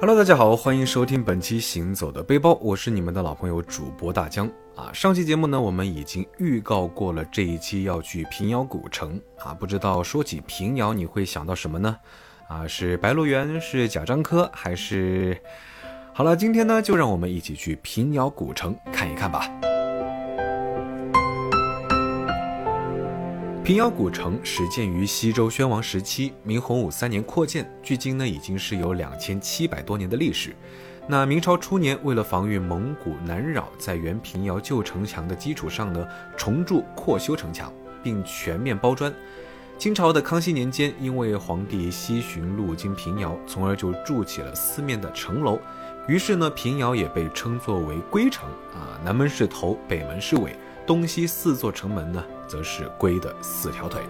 Hello，大家好，欢迎收听本期行走的背包，我是你们的老朋友主播大江啊。上期节目呢，我们已经预告过了这一期要去平遥古城啊，不知道说起平遥你会想到什么呢？啊，是白鹿原，是贾樟柯，还是？好了，今天呢，就让我们一起去平遥古城看一看吧。平遥古城始建于西周宣王时期，明洪武三年扩建，距今呢已经是有两千七百多年的历史。那明朝初年，为了防御蒙古南扰，在原平遥旧城墙的基础上呢，重筑扩修城墙，并全面包砖。清朝的康熙年间，因为皇帝西巡路经平遥，从而就筑起了四面的城楼，于是呢，平遥也被称作为龟城啊，南门是头，北门是尾。东西四座城门呢，则是龟的四条腿。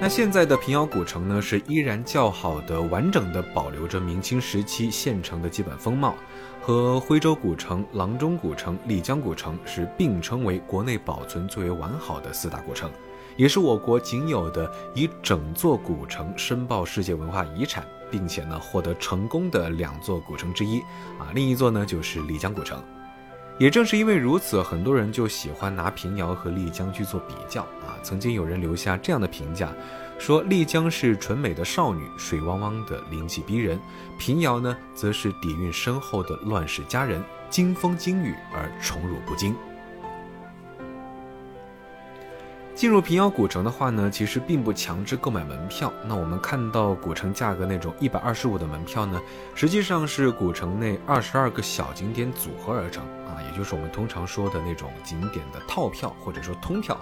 那现在的平遥古城呢，是依然较好的、完整的保留着明清时期县城的基本风貌，和徽州古城、阆中古城、丽江古城是并称为国内保存最为完好的四大古城，也是我国仅有的以整座古城申报世界文化遗产，并且呢获得成功的两座古城之一啊。另一座呢就是丽江古城。也正是因为如此，很多人就喜欢拿平遥和丽江去做比较啊。曾经有人留下这样的评价，说丽江是纯美的少女，水汪汪的灵气逼人；平遥呢，则是底蕴深厚的乱世佳人，惊风惊雨而宠辱不惊。进入平遥古城的话呢，其实并不强制购买门票。那我们看到古城价格那种一百二十五的门票呢，实际上是古城内二十二个小景点组合而成啊，也就是我们通常说的那种景点的套票或者说通票。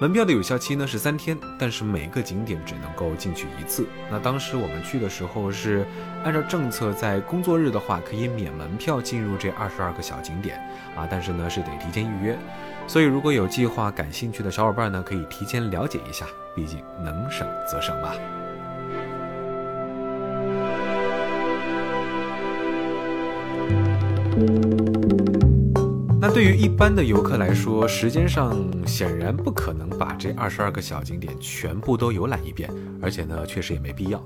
门票的有效期呢是三天，但是每个景点只能够进去一次。那当时我们去的时候是按照政策，在工作日的话可以免门票进入这二十二个小景点啊，但是呢是得提前预约。所以如果有计划、感兴趣的小伙伴呢，可以提前了解一下，毕竟能省则省嘛。对于一般的游客来说，时间上显然不可能把这二十二个小景点全部都游览一遍，而且呢，确实也没必要。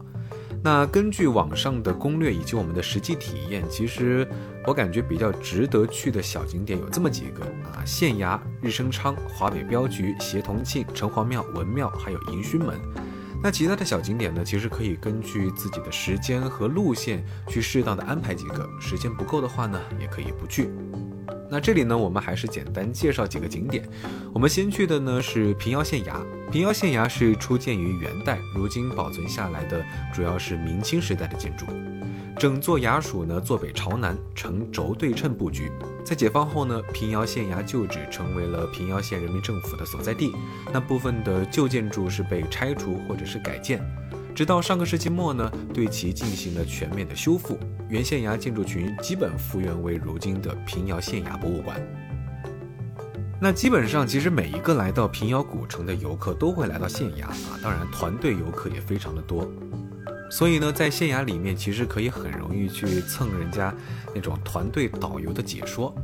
那根据网上的攻略以及我们的实际体验，其实我感觉比较值得去的小景点有这么几个啊：县衙、日升昌、华北镖局、协同庆、城隍庙、文庙，还有迎勋门。那其他的小景点呢，其实可以根据自己的时间和路线去适当的安排几个，时间不够的话呢，也可以不去。那这里呢，我们还是简单介绍几个景点。我们先去的呢是平遥县衙。平遥县衙是初建于元代，如今保存下来的主要是明清时代的建筑。整座衙署呢坐北朝南，呈轴对称布局。在解放后呢，平遥县衙旧址成为了平遥县人民政府的所在地。那部分的旧建筑是被拆除或者是改建。直到上个世纪末呢，对其进行了全面的修复，原县衙建筑群基本复原为如今的平遥县衙博物馆。那基本上，其实每一个来到平遥古城的游客都会来到县衙啊，当然团队游客也非常的多。所以呢，在县衙里面，其实可以很容易去蹭人家那种团队导游的解说。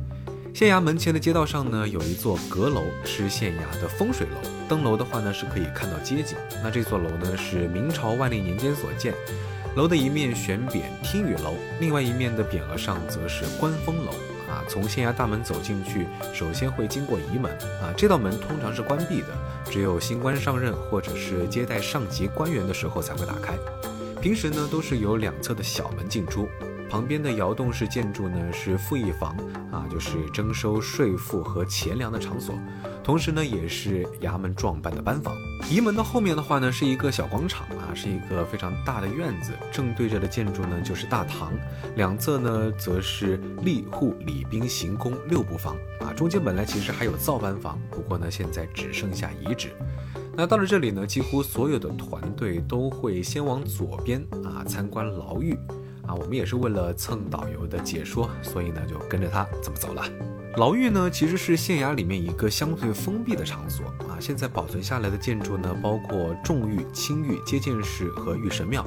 县衙门前的街道上呢，有一座阁楼，是县衙的风水楼。登楼的话呢，是可以看到街景。那这座楼呢，是明朝万历年间所建。楼的一面悬匾“听雨楼”，另外一面的匾额上则是“观风楼”。啊，从县衙大门走进去，首先会经过仪门。啊，这道门通常是关闭的，只有新官上任或者是接待上级官员的时候才会打开。平时呢，都是有两侧的小门进出。旁边的窑洞式建筑呢是赋役房啊，就是征收税赋和钱粮的场所，同时呢也是衙门壮办的班房。仪门的后面的话呢是一个小广场啊，是一个非常大的院子，正对着的建筑呢就是大堂，两侧呢则是吏户礼兵刑工六部房啊，中间本来其实还有造班房，不过呢现在只剩下遗址。那到了这里呢，几乎所有的团队都会先往左边啊参观牢狱。啊，我们也是为了蹭导游的解说，所以呢就跟着他这么走了。牢狱呢其实是县衙里面一个相对封闭的场所啊。现在保存下来的建筑呢，包括重狱、轻狱、接见室和御神庙，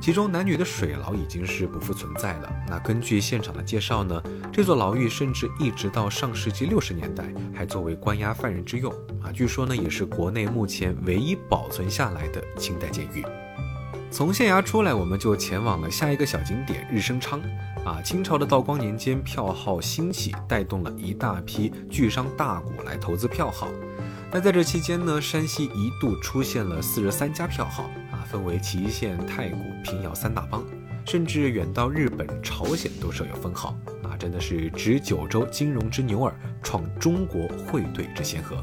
其中男女的水牢已经是不复存在了。那根据现场的介绍呢，这座牢狱甚至一直到上世纪六十年代还作为关押犯人之用啊。据说呢，也是国内目前唯一保存下来的清代监狱。从县衙出来，我们就前往了下一个小景点日升昌。啊，清朝的道光年间，票号兴起，带动了一大批巨商大贾来投资票号。那在这期间呢，山西一度出现了四十三家票号，分为祁县、太谷、平遥三大帮，甚至远到日本、朝鲜都设有分号。啊，真的是执九州金融之牛耳，创中国汇兑之先河。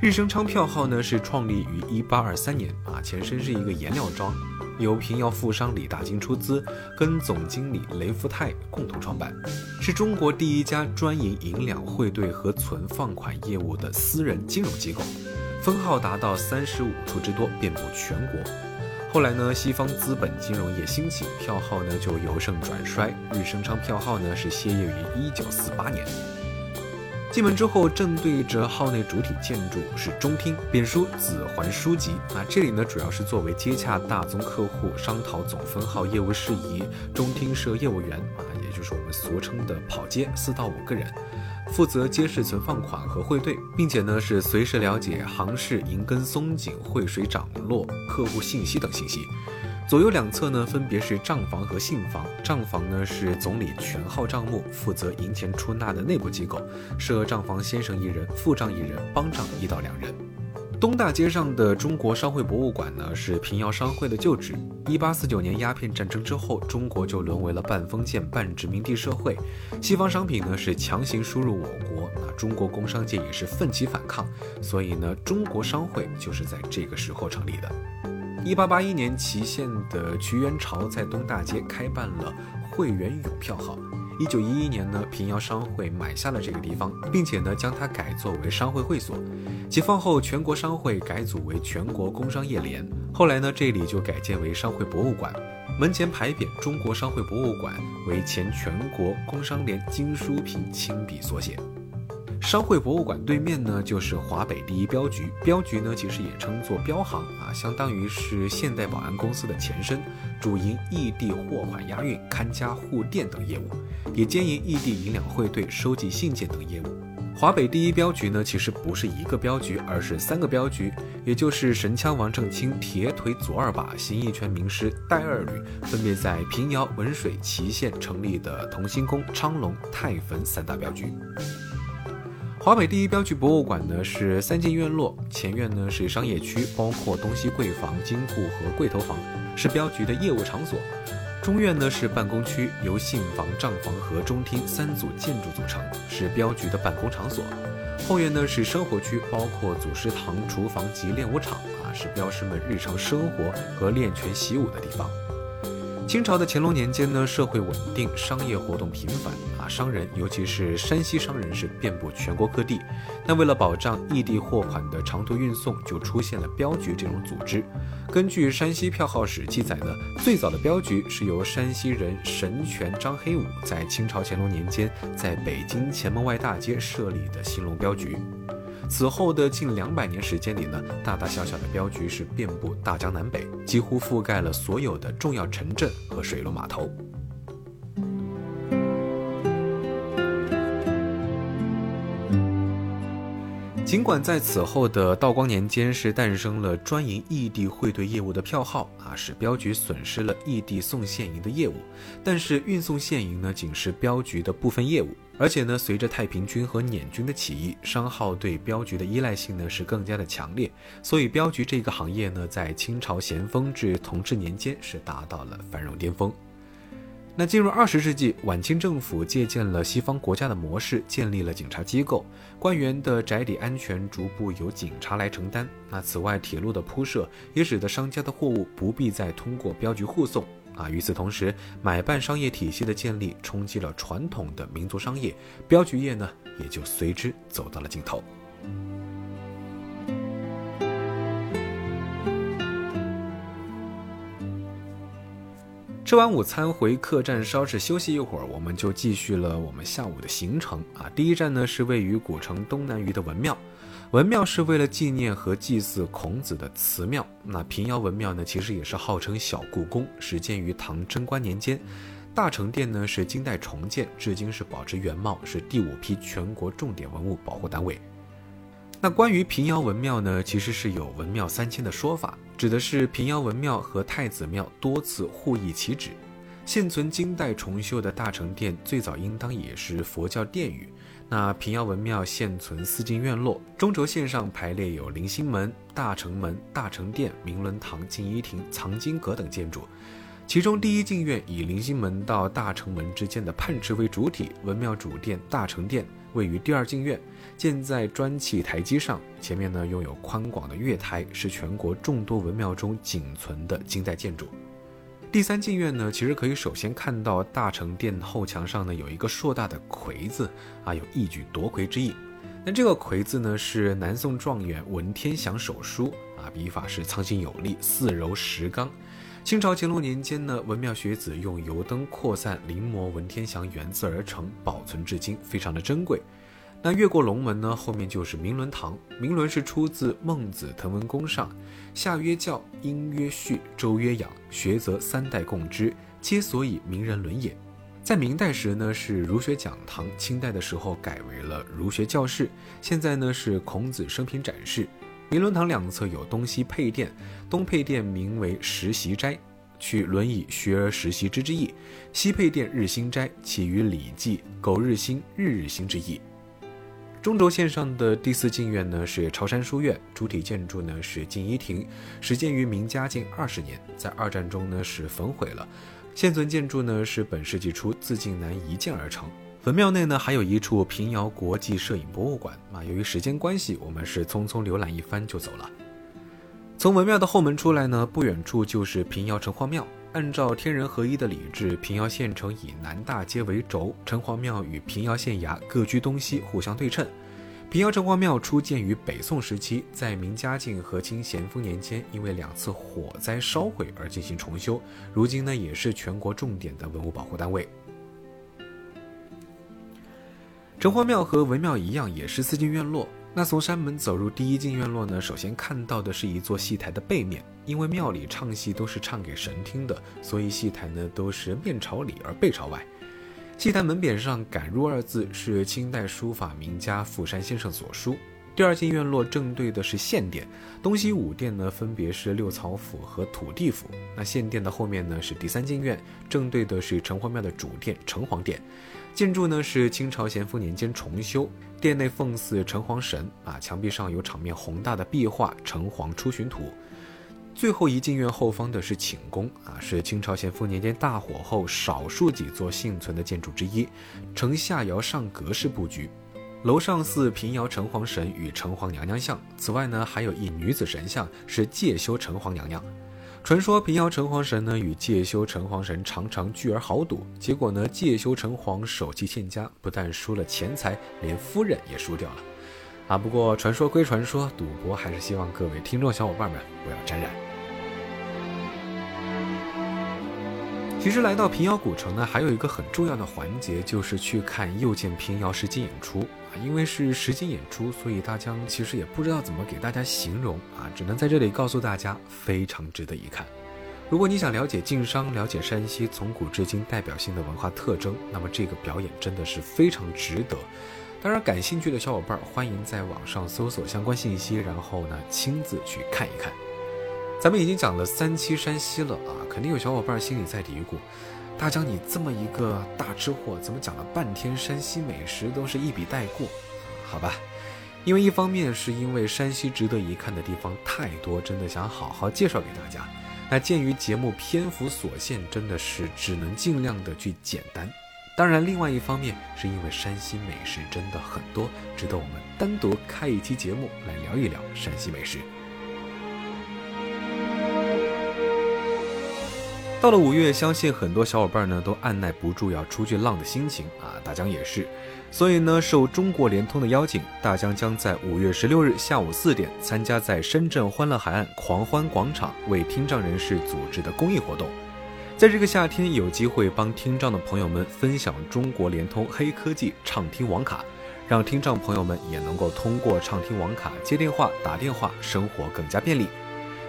日升昌票号呢，是创立于一八二三年，啊，前身是一个颜料庄。由平遥富商李大金出资，跟总经理雷福泰共同创办，是中国第一家专营银两汇兑和存放款业务的私人金融机构，分号达到三十五处之多，遍布全国。后来呢，西方资本金融业兴起，票号呢就由盛转衰，日升昌票号呢是歇业于一九四八年。进门之后，正对着号内主体建筑是中厅，匾书“子桓书籍”。啊，这里呢主要是作为接洽大宗客户、商讨总分号业务事宜。中厅设业务员啊，也就是我们俗称的跑街，四到五个人，负责揭示存放款和汇兑，并且呢是随时了解行市银根松紧、汇水涨落、客户信息等信息。左右两侧呢，分别是账房和信房。账房呢是总理全号账目，负责银钱出纳的内部机构，设账房先生一人，副账一人，帮账一到两人。东大街上的中国商会博物馆呢，是平遥商会的旧址。一八四九年鸦片战争之后，中国就沦为了半封建半殖民地社会，西方商品呢是强行输入我国，那中国工商界也是奋起反抗，所以呢，中国商会就是在这个时候成立的。一八八一年，祁县的瞿元朝在东大街开办了会员邮票号。一九一一年呢，平遥商会买下了这个地方，并且呢将它改作为商会会所。解放后，全国商会改组为全国工商业联。后来呢，这里就改建为商会博物馆，门前牌匾“中国商会博物馆”为前全国工商联金书平亲笔所写。商会博物馆对面呢，就是华北第一镖局。镖局呢，其实也称作镖行啊，相当于是现代保安公司的前身，主营异地货款押运、看家护店等业务，也兼营异地银两汇兑、收集信件等业务。华北第一镖局呢，其实不是一个镖局，而是三个镖局，也就是神枪王正清、铁腿左二把、形意拳名师戴二吕，分别在平遥、文水、祁县成立的同心宫、昌隆、泰坟三大镖局。华北第一镖局博物馆呢是三进院落，前院呢是商业区，包括东西柜房、金库和柜头房，是镖局的业务场所。中院呢是办公区，由信房、账房和中厅三组建筑组成，是镖局的办公场所。后院呢是生活区，包括祖师堂、厨房及练武场，啊，是镖师们日常生活和练拳习武的地方。清朝的乾隆年间呢，社会稳定，商业活动频繁商人尤其是山西商人是遍布全国各地。那为了保障异地货款的长途运送，就出现了镖局这种组织。根据山西票号史记载呢，最早的镖局是由山西人神权张黑武在清朝乾隆年间在北京前门外大街设立的兴隆镖局。此后的近两百年时间里呢，大大小小的镖局是遍布大江南北，几乎覆盖了所有的重要城镇和水陆码头。尽管在此后的道光年间是诞生了专营异地汇兑业务的票号啊，使镖局损失了异地送现银的业务，但是运送现银呢，仅是镖局的部分业务。而且呢，随着太平军和捻军的起义，商号对镖局的依赖性呢是更加的强烈，所以镖局这个行业呢，在清朝咸丰至同治年间是达到了繁荣巅峰。那进入二十世纪，晚清政府借鉴了西方国家的模式，建立了警察机构，官员的宅邸安全逐步由警察来承担。那此外，铁路的铺设也使得商家的货物不必再通过镖局护送。啊，与此同时，买办商业体系的建立冲击了传统的民族商业，镖局业呢也就随之走到了尽头。吃完午餐回客栈稍事休息一会儿，我们就继续了我们下午的行程啊。第一站呢是位于古城东南隅的文庙，文庙是为了纪念和祭祀孔子的祠庙。那平遥文庙呢其实也是号称小故宫，始建于唐贞观年间。大成殿呢是金代重建，至今是保持原貌，是第五批全国重点文物保护单位。那关于平遥文庙呢，其实是有文庙三迁的说法，指的是平遥文庙和太子庙多次互易其址。现存金代重修的大成殿，最早应当也是佛教殿宇。那平遥文庙现存四进院落，中轴线上排列有灵星门、大成门、大成殿、明伦堂、静怡亭、藏经阁等建筑。其中第一进院以灵星门到大成门之间的泮池为主体，文庙主殿大成殿位于第二进院，建在砖砌台基上，前面呢拥有宽广的月台，是全国众多文庙中仅存的金代建筑。第三进院呢，其实可以首先看到大成殿后墙上呢有一个硕大的魁字，啊，有一举夺魁之意。那这个魁字呢是南宋状元文天祥手书，啊，笔法是苍劲有力，似柔实刚。清朝乾隆年间呢，文庙学子用油灯扩散临摹文天祥原字而成，保存至今，非常的珍贵。那越过龙门呢，后面就是明伦堂。明伦是出自《孟子滕文公上》，夏曰教，殷曰序，周曰养，学则三代共之，皆所以名人伦也。在明代时呢，是儒学讲堂；清代的时候改为了儒学教室。现在呢，是孔子生平展示。明伦堂两侧有东西配殿，东配殿名为实习斋，取“轮椅学而时习之”之意；西配殿日新斋，起于《礼记》“苟日新，日日新”之意。中轴线上的第四进院呢是朝山书院，主体建筑呢是静怡亭，始建于明嘉靖二十年，在二战中呢是焚毁了。现存建筑呢是本世纪初自晋南移建而成。文庙内呢还有一处平遥国际摄影博物馆啊。由于时间关系，我们是匆匆浏览一番就走了。从文庙的后门出来呢，不远处就是平遥城隍庙。按照天人合一的礼制，平遥县城以南大街为轴，城隍庙与平遥县衙各居东西，互相对称。平遥城隍庙初建于北宋时期，在明嘉靖和清咸丰年间，因为两次火灾烧毁而进行重修，如今呢也是全国重点的文物保护单位。城隍庙和文庙一样，也是四进院落。那从山门走入第一进院落呢，首先看到的是一座戏台的背面。因为庙里唱戏都是唱给神听的，所以戏台呢都是面朝里而背朝外。戏台门匾上“敢入”二字是清代书法名家傅山先生所书。第二进院落正对的是献殿，东西五殿呢分别是六曹府和土地府。那献殿的后面呢是第三进院，正对的是城隍庙的主殿城隍殿。建筑呢是清朝咸丰年间重修，殿内奉祀城隍神啊，墙壁上有场面宏大的壁画《城隍出巡图》。最后一进院后方的是寝宫啊，是清朝咸丰年间大火后少数几座幸存的建筑之一，呈下窑上格式布局。楼上祀平遥城隍神与城隍娘娘像，此外呢还有一女子神像，是介休城隍娘娘。传说平遥城隍神呢与介休城隍神常常聚而豪赌，结果呢介休城隍手气欠佳，不但输了钱财，连夫人也输掉了。啊，不过传说归传说，赌博还是希望各位听众小伙伴们不要沾染。其实来到平遥古城呢，还有一个很重要的环节，就是去看又见平遥实景演出啊。因为是实景演出，所以大家其实也不知道怎么给大家形容啊，只能在这里告诉大家，非常值得一看。如果你想了解晋商，了解山西从古至今代表性的文化特征，那么这个表演真的是非常值得。当然，感兴趣的小伙伴欢迎在网上搜索相关信息，然后呢亲自去看一看。咱们已经讲了三期山西了啊，肯定有小伙伴心里在嘀咕：大江，你这么一个大吃货，怎么讲了半天山西美食都是一笔带过？好吧，因为一方面是因为山西值得一看的地方太多，真的想好好介绍给大家。那鉴于节目篇幅所限，真的是只能尽量的去简单。当然，另外一方面是因为山西美食真的很多，值得我们单独开一期节目来聊一聊山西美食。到了五月，相信很多小伙伴呢都按耐不住要出去浪的心情啊，大江也是。所以呢，受中国联通的邀请，大江将在五月十六日下午四点参加在深圳欢乐海岸狂欢广场为听障人士组织的公益活动。在这个夏天，有机会帮听障的朋友们分享中国联通黑科技畅听网卡，让听障朋友们也能够通过畅听网卡接电话、打电话，生活更加便利。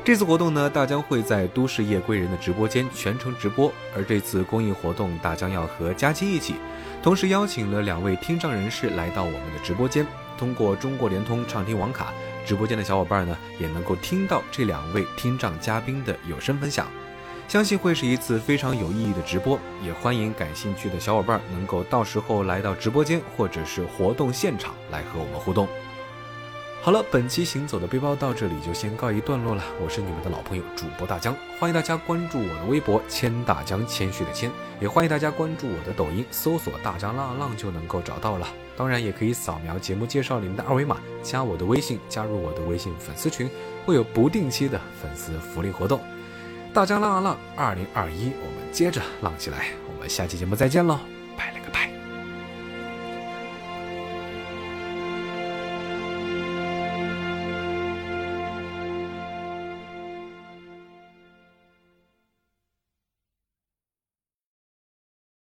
这次活动呢，大江会在都市夜归人的直播间全程直播。而这次公益活动，大江要和佳期一起，同时邀请了两位听障人士来到我们的直播间。通过中国联通畅听网卡，直播间的小伙伴呢也能够听到这两位听障嘉宾的有声分享。相信会是一次非常有意义的直播，也欢迎感兴趣的小伙伴能够到时候来到直播间或者是活动现场来和我们互动。好了，本期行走的背包到这里就先告一段落了。我是你们的老朋友主播大江，欢迎大家关注我的微博谦大江，谦虚的谦，也欢迎大家关注我的抖音，搜索大江浪浪就能够找到了。当然，也可以扫描节目介绍里面的二维码，加我的微信，加入我的微信粉丝群，会有不定期的粉丝福利活动。大江浪浪，二零二一，我们接着浪起来！我们下期节目再见喽。拜了个拜